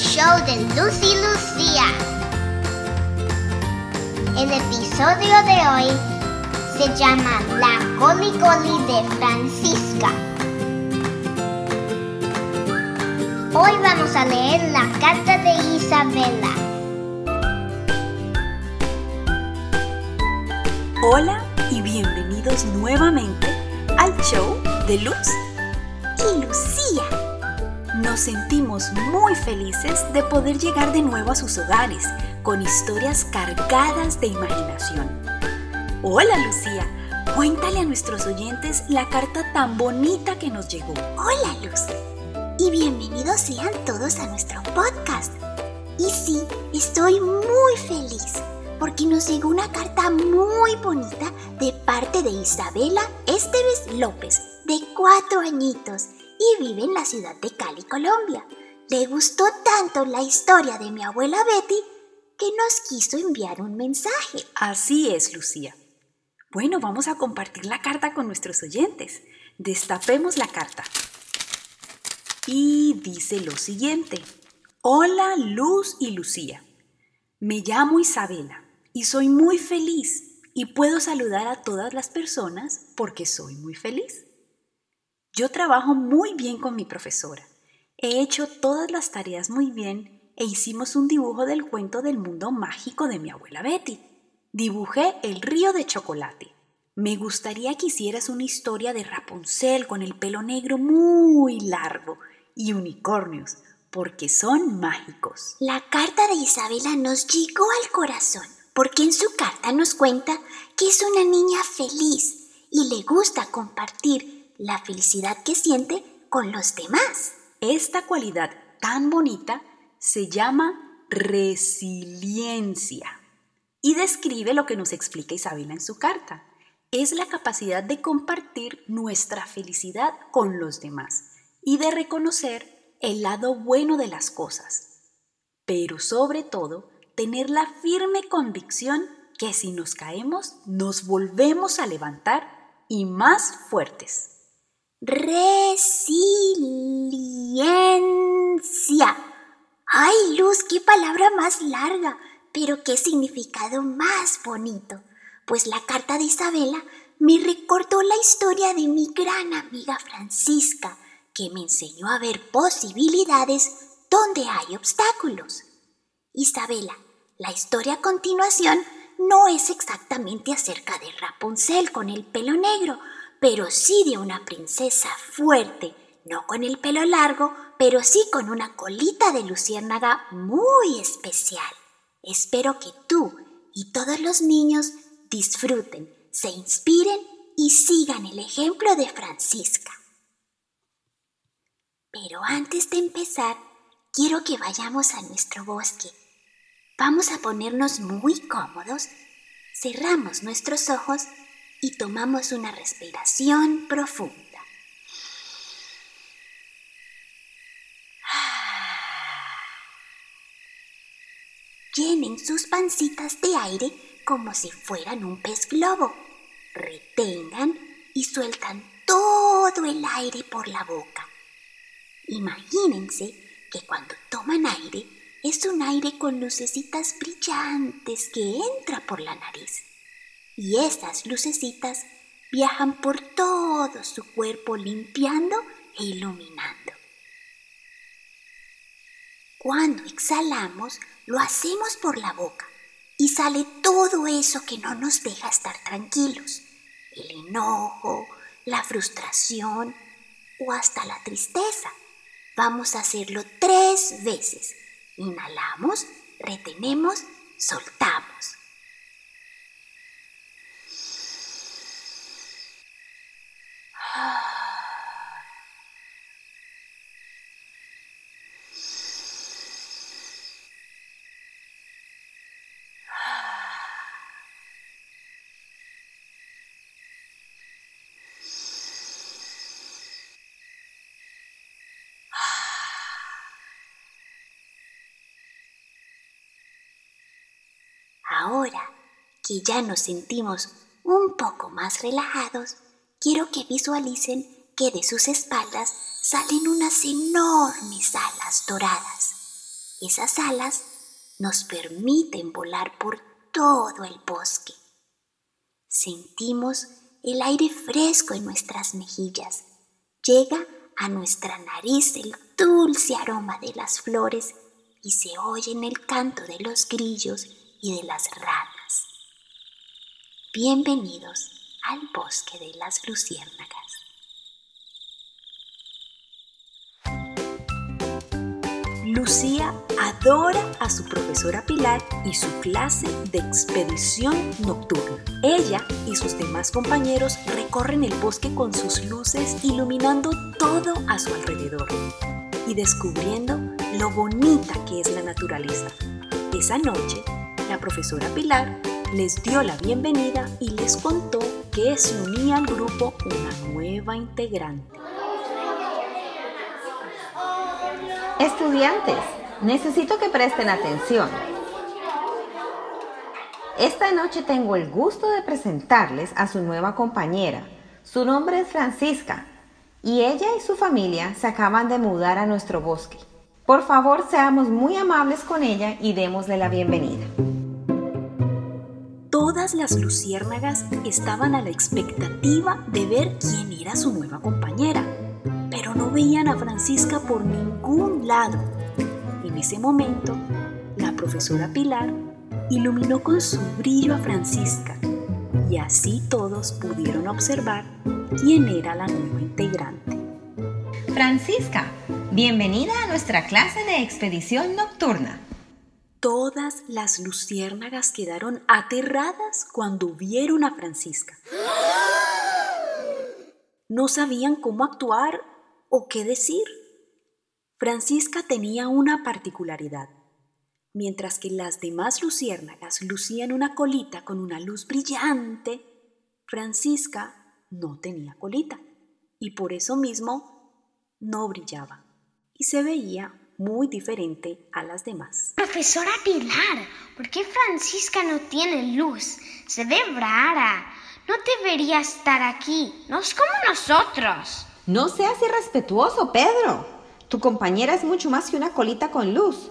show de Lucy Lucía. El episodio de hoy se llama La Coli Coli de Francisca. Hoy vamos a leer la carta de Isabela. Hola y bienvenidos nuevamente al show de Luz y Lucía. Nos sentimos muy felices de poder llegar de nuevo a sus hogares con historias cargadas de imaginación. Hola Lucía, cuéntale a nuestros oyentes la carta tan bonita que nos llegó. Hola Luz y bienvenidos sean todos a nuestro podcast. Y sí, estoy muy feliz porque nos llegó una carta muy bonita de parte de Isabela Esteves López, de cuatro añitos, y vive en la ciudad de Cali, Colombia. Le gustó tanto la historia de mi abuela Betty que nos quiso enviar un mensaje. Así es, Lucía. Bueno, vamos a compartir la carta con nuestros oyentes. Destapemos la carta. Y dice lo siguiente. Hola, Luz y Lucía. Me llamo Isabela y soy muy feliz y puedo saludar a todas las personas porque soy muy feliz. Yo trabajo muy bien con mi profesora. He hecho todas las tareas muy bien e hicimos un dibujo del cuento del mundo mágico de mi abuela Betty. Dibujé el río de chocolate. Me gustaría que hicieras una historia de Rapunzel con el pelo negro muy largo y unicornios, porque son mágicos. La carta de Isabela nos llegó al corazón, porque en su carta nos cuenta que es una niña feliz y le gusta compartir la felicidad que siente con los demás. Esta cualidad tan bonita se llama resiliencia y describe lo que nos explica Isabela en su carta. Es la capacidad de compartir nuestra felicidad con los demás y de reconocer el lado bueno de las cosas, pero sobre todo tener la firme convicción que si nos caemos nos volvemos a levantar y más fuertes. Resiliencia. ¡Ay, Luz, qué palabra más larga! Pero qué significado más bonito. Pues la carta de Isabela me recordó la historia de mi gran amiga Francisca, que me enseñó a ver posibilidades donde hay obstáculos. Isabela, la historia a continuación no es exactamente acerca de Rapunzel con el pelo negro, pero sí de una princesa fuerte, no con el pelo largo, pero sí con una colita de luciérnaga muy especial. Espero que tú y todos los niños disfruten, se inspiren y sigan el ejemplo de Francisca. Pero antes de empezar, quiero que vayamos a nuestro bosque. Vamos a ponernos muy cómodos, cerramos nuestros ojos y tomamos una respiración profunda. Llenen sus pancitas de aire como si fueran un pez globo. Retengan y sueltan todo el aire por la boca. Imagínense que cuando toman aire es un aire con lucecitas brillantes que entra por la nariz y esas lucecitas viajan por todo su cuerpo limpiando e iluminando. Cuando exhalamos, lo hacemos por la boca y sale todo eso que no nos deja estar tranquilos. El enojo, la frustración o hasta la tristeza. Vamos a hacerlo tres veces. Inhalamos, retenemos, soltamos. Ahora que ya nos sentimos un poco más relajados, quiero que visualicen que de sus espaldas salen unas enormes alas doradas. Esas alas nos permiten volar por todo el bosque. Sentimos el aire fresco en nuestras mejillas. Llega a nuestra nariz el dulce aroma de las flores y se oye en el canto de los grillos y de las ranas. Bienvenidos al bosque de las luciérnagas. Lucía adora a su profesora Pilar y su clase de expedición nocturna. Ella y sus demás compañeros recorren el bosque con sus luces iluminando todo a su alrededor y descubriendo lo bonita que es la naturaleza. Esa noche, la profesora Pilar les dio la bienvenida y les contó que se unía al grupo una nueva integrante. Estudiantes, necesito que presten atención. Esta noche tengo el gusto de presentarles a su nueva compañera. Su nombre es Francisca y ella y su familia se acaban de mudar a nuestro bosque. Por favor, seamos muy amables con ella y démosle la bienvenida. Todas las luciérnagas estaban a la expectativa de ver quién era su nueva compañera pero no veían a Francisca por ningún lado. En ese momento, la profesora Pilar iluminó con su brillo a Francisca y así todos pudieron observar quién era la nueva integrante. Francisca, bienvenida a nuestra clase de expedición nocturna. Todas las luciérnagas quedaron aterradas cuando vieron a Francisca. No sabían cómo actuar o qué decir. Francisca tenía una particularidad. Mientras que las demás luciérnagas lucían una colita con una luz brillante, Francisca no tenía colita y por eso mismo no brillaba y se veía muy diferente a las demás. Profesora Pilar, ¿por qué Francisca no tiene luz? Se ve rara. No debería estar aquí. No es como nosotros. No seas irrespetuoso, Pedro. Tu compañera es mucho más que una colita con luz.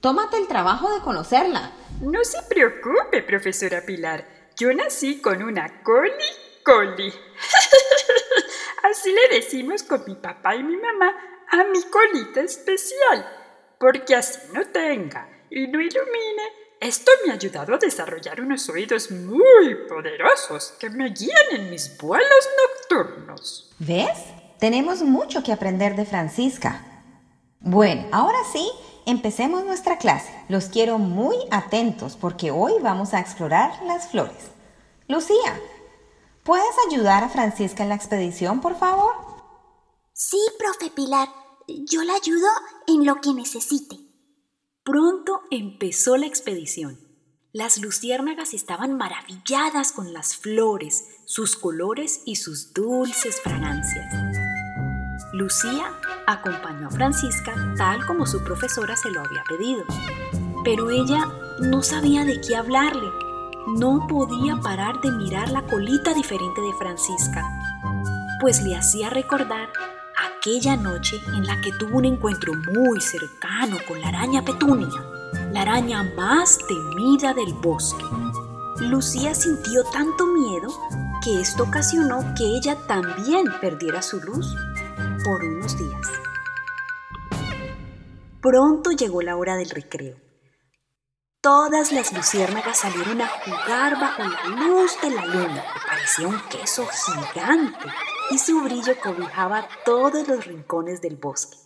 Tómate el trabajo de conocerla. No se preocupe, profesora Pilar. Yo nací con una coli coli. Así le decimos con mi papá y mi mamá a mi colita especial. Porque así no tenga y no ilumine, esto me ha ayudado a desarrollar unos oídos muy poderosos que me guían en mis vuelos nocturnos. ¿Ves? Tenemos mucho que aprender de Francisca. Bueno, ahora sí, empecemos nuestra clase. Los quiero muy atentos porque hoy vamos a explorar las flores. Lucía, ¿puedes ayudar a Francisca en la expedición, por favor? Sí, profe Pilar. Yo la ayudo en lo que necesite. Pronto empezó la expedición. Las luciérnagas estaban maravilladas con las flores, sus colores y sus dulces fragancias. Lucía acompañó a Francisca tal como su profesora se lo había pedido, pero ella no sabía de qué hablarle. No podía parar de mirar la colita diferente de Francisca, pues le hacía recordar aquella noche en la que tuvo un encuentro muy cercano con la araña Petunia, la araña más temida del bosque. Lucía sintió tanto miedo que esto ocasionó que ella también perdiera su luz por unos días. Pronto llegó la hora del recreo. Todas las luciérnagas salieron a jugar bajo la luz de la luna, que parecía un queso gigante, y su brillo cobijaba todos los rincones del bosque.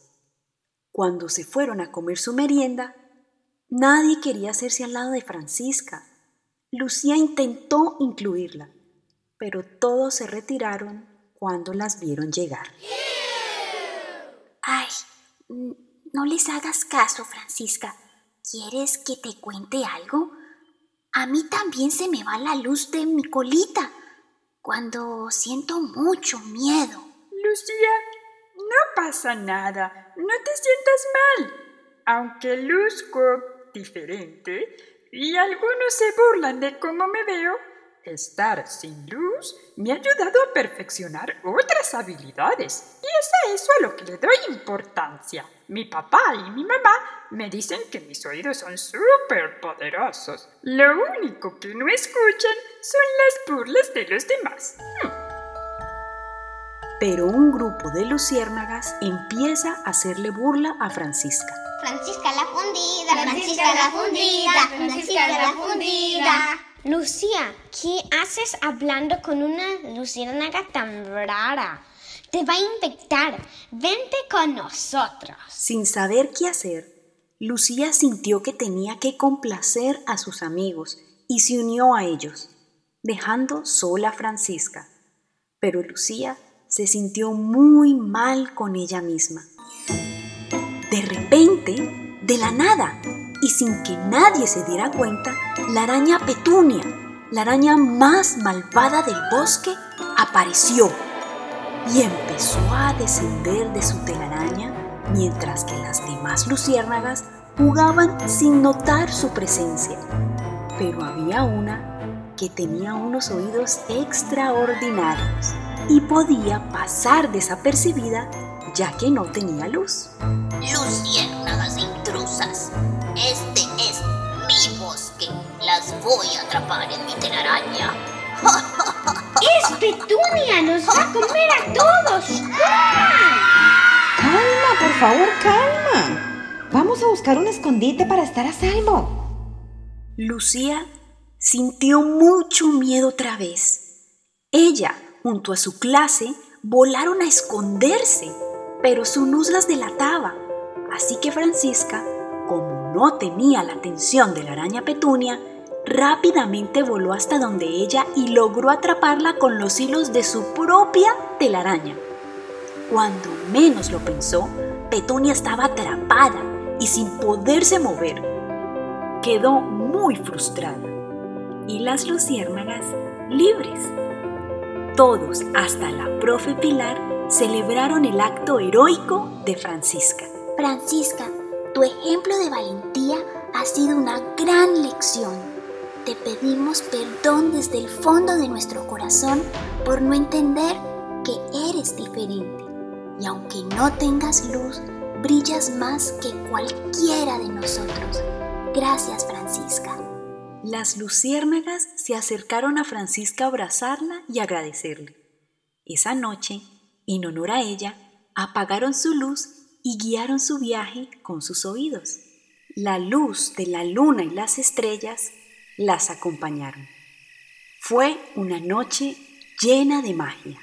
Cuando se fueron a comer su merienda, nadie quería hacerse al lado de Francisca. Lucía intentó incluirla, pero todos se retiraron cuando las vieron llegar. Ay, no les hagas caso, Francisca. ¿Quieres que te cuente algo? A mí también se me va la luz de mi colita cuando siento mucho miedo. Lucía, no pasa nada. No te sientas mal. Aunque luzco diferente y algunos se burlan de cómo me veo, Estar sin luz me ha ayudado a perfeccionar otras habilidades y es a eso a lo que le doy importancia. Mi papá y mi mamá me dicen que mis oídos son súper poderosos. Lo único que no escuchan son las burlas de los demás. Hmm. Pero un grupo de luciérnagas empieza a hacerle burla a Francisca. Francisca la fundida, Francisca la fundida, Francisca la fundida. Lucía, ¿qué haces hablando con una luciérnaga tan rara? Te va a infectar. Vente con nosotros. Sin saber qué hacer, Lucía sintió que tenía que complacer a sus amigos y se unió a ellos, dejando sola a Francisca. Pero Lucía se sintió muy mal con ella misma. De repente, de la nada, y sin que nadie se diera cuenta, la araña Petunia, la araña más malvada del bosque, apareció y empezó a descender de su telaraña mientras que las demás luciérnagas jugaban sin notar su presencia. Pero había una que tenía unos oídos extraordinarios y podía pasar desapercibida ya que no tenía luz. Luciérnagas intrusas, este es mi bosque. Las voy a atrapar en mi telaraña. ¡Es Petunia! ¡Nos va a comer a todos! Calma, por favor, calma. Vamos a buscar un escondite para estar a salvo. Lucía sintió mucho miedo otra vez. Ella, junto a su clase, volaron a esconderse, pero su luz las delataba. Así que Francisca como no tenía la atención de la araña Petunia, rápidamente voló hasta donde ella y logró atraparla con los hilos de su propia telaraña. Cuando menos lo pensó, Petunia estaba atrapada y sin poderse mover. Quedó muy frustrada y las luciérnagas libres. Todos, hasta la profe Pilar, celebraron el acto heroico de Francisca. Francisca, tu ejemplo de valentía ha sido una gran lección. Te pedimos perdón desde el fondo de nuestro corazón por no entender que eres diferente. Y aunque no tengas luz, brillas más que cualquiera de nosotros. Gracias, Francisca. Las luciérnagas se acercaron a Francisca a abrazarla y agradecerle. Esa noche, en honor a ella, apagaron su luz y guiaron su viaje con sus oídos. La luz de la luna y las estrellas las acompañaron. Fue una noche llena de magia.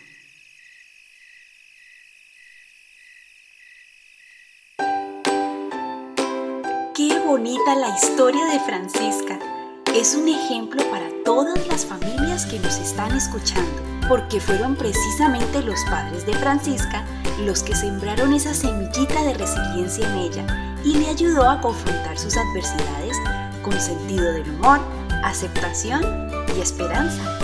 Qué bonita la historia de Francisca. Es un ejemplo para todas las familias que nos están escuchando, porque fueron precisamente los padres de Francisca los que sembraron esa semillita de resiliencia en ella y le ayudó a confrontar sus adversidades con sentido del humor, aceptación y esperanza.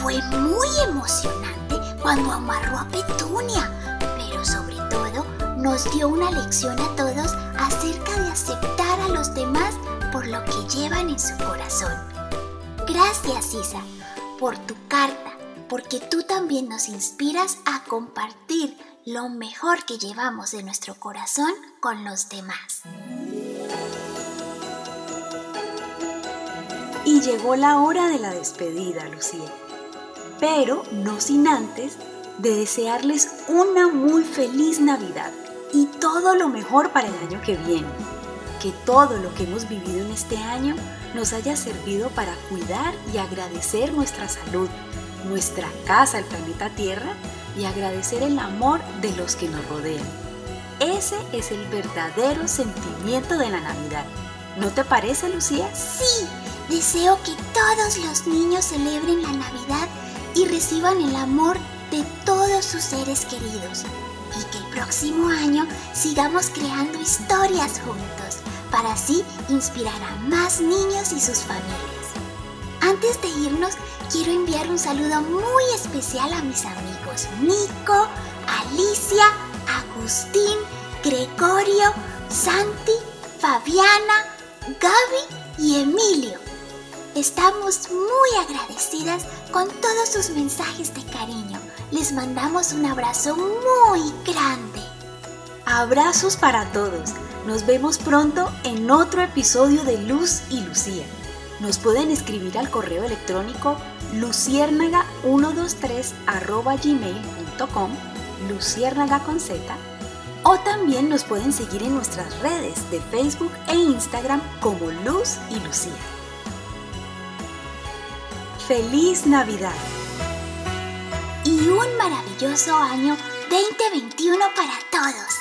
Fue muy emocionante cuando amarró a Petunia, pero sobre todo nos dio una lección a todos acerca de aceptar a los demás por lo que llevan en su corazón. Gracias, Isa, por tu carta, porque tú también nos inspiras a compartir lo mejor que llevamos de nuestro corazón con los demás. Llegó la hora de la despedida, Lucía. Pero no sin antes de desearles una muy feliz Navidad y todo lo mejor para el año que viene. Que todo lo que hemos vivido en este año nos haya servido para cuidar y agradecer nuestra salud, nuestra casa, el planeta Tierra y agradecer el amor de los que nos rodean. Ese es el verdadero sentimiento de la Navidad. ¿No te parece, Lucía? Sí, deseo que todos los niños celebren la Navidad y reciban el amor de todos sus seres queridos. Y que el próximo año sigamos creando historias juntos para así inspirar a más niños y sus familias. Antes de irnos, quiero enviar un saludo muy especial a mis amigos Nico, Alicia, Agustín, Gregorio, Santi, Fabiana, Gaby y Emilio. Estamos muy agradecidas con todos sus mensajes de cariño. Les mandamos un abrazo muy grande. Abrazos para todos. Nos vemos pronto en otro episodio de Luz y Lucía. Nos pueden escribir al correo electrónico luciérnaga123 gmail.com, luciérnaga con Z, o también nos pueden seguir en nuestras redes de Facebook e Instagram como Luz y Lucía. ¡Feliz Navidad! Y un maravilloso año 2021 para todos.